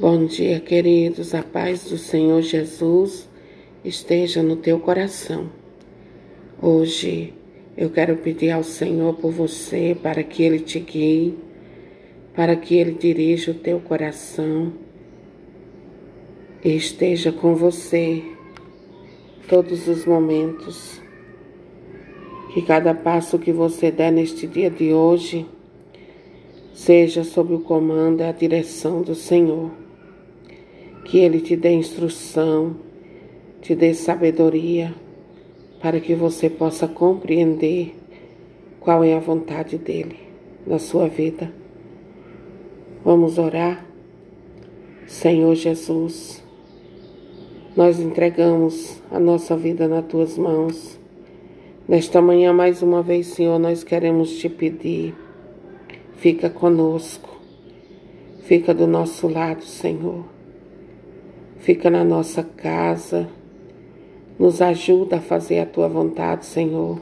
Bom dia, queridos. A paz do Senhor Jesus esteja no teu coração. Hoje eu quero pedir ao Senhor por você para que Ele te guie, para que Ele dirija o teu coração e esteja com você todos os momentos. Que cada passo que você der neste dia de hoje seja sob o comando e a direção do Senhor que Ele te dê instrução, te dê sabedoria, para que você possa compreender qual é a vontade dEle na sua vida. Vamos orar? Senhor Jesus, nós entregamos a nossa vida nas tuas mãos. Nesta manhã, mais uma vez, Senhor, nós queremos te pedir, fica conosco, fica do nosso lado, Senhor fica na nossa casa, nos ajuda a fazer a tua vontade, Senhor.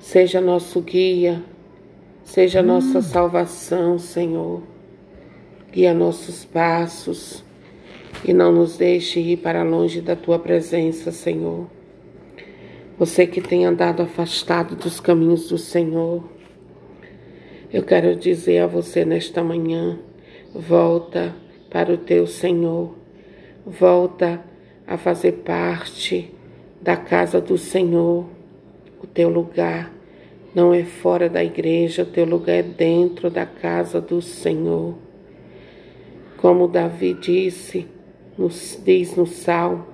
Seja nosso guia, seja nossa salvação, Senhor. Guia nossos passos e não nos deixe ir para longe da tua presença, Senhor. Você que tem andado afastado dos caminhos do Senhor, eu quero dizer a você nesta manhã: volta para o teu Senhor volta a fazer parte da casa do Senhor. O teu lugar não é fora da igreja, o teu lugar é dentro da casa do Senhor. Como Davi disse, nos, diz no Salmo,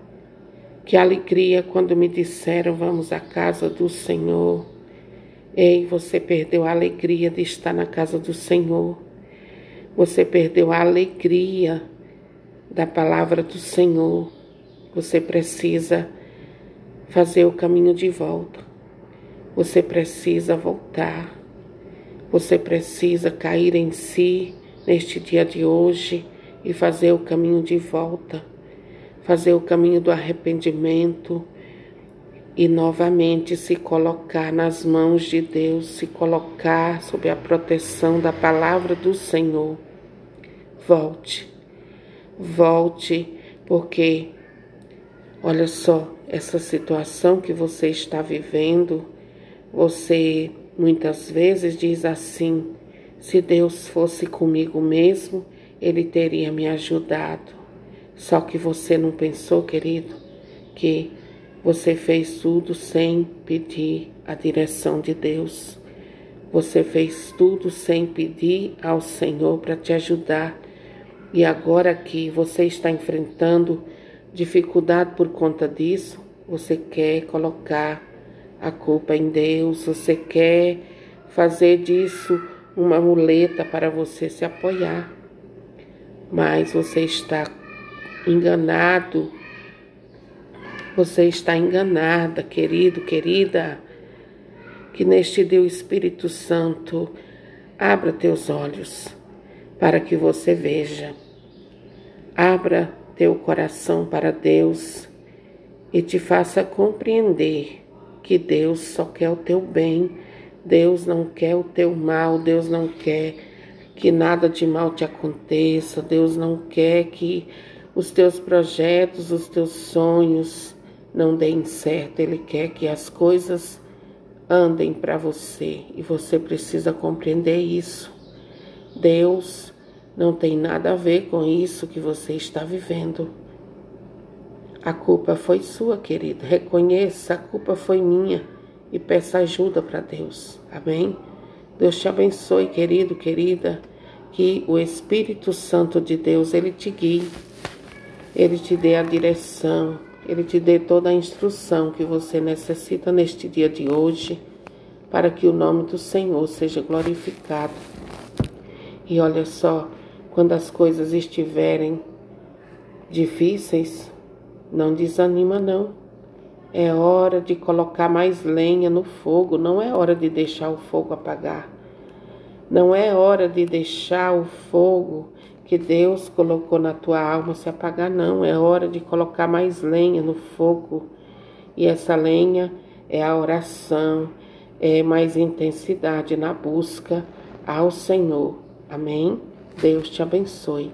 que alegria quando me disseram vamos à casa do Senhor. Ei, você perdeu a alegria de estar na casa do Senhor. Você perdeu a alegria da palavra do Senhor, você precisa fazer o caminho de volta. Você precisa voltar. Você precisa cair em si neste dia de hoje e fazer o caminho de volta, fazer o caminho do arrependimento e novamente se colocar nas mãos de Deus, se colocar sob a proteção da palavra do Senhor. Volte Volte, porque olha só, essa situação que você está vivendo, você muitas vezes diz assim: se Deus fosse comigo mesmo, Ele teria me ajudado. Só que você não pensou, querido, que você fez tudo sem pedir a direção de Deus. Você fez tudo sem pedir ao Senhor para te ajudar e agora que você está enfrentando dificuldade por conta disso, você quer colocar a culpa em Deus, você quer fazer disso uma muleta para você se apoiar. Mas você está enganado. Você está enganada, querido, querida. Que neste dia o Espírito Santo abra teus olhos para que você veja Abra teu coração para Deus e te faça compreender que Deus só quer o teu bem, Deus não quer o teu mal, Deus não quer que nada de mal te aconteça, Deus não quer que os teus projetos, os teus sonhos não deem certo, Ele quer que as coisas andem para você e você precisa compreender isso. Deus não tem nada a ver com isso que você está vivendo. A culpa foi sua, querido. Reconheça, a culpa foi minha e peça ajuda para Deus. Amém? Deus te abençoe, querido, querida. Que o Espírito Santo de Deus, ele te guie. Ele te dê a direção, ele te dê toda a instrução que você necessita neste dia de hoje, para que o nome do Senhor seja glorificado. E olha só, quando as coisas estiverem difíceis, não desanima não. É hora de colocar mais lenha no fogo, não é hora de deixar o fogo apagar. Não é hora de deixar o fogo que Deus colocou na tua alma se apagar, não. É hora de colocar mais lenha no fogo. E essa lenha é a oração, é mais intensidade na busca ao Senhor. Amém? Deus te abençoe.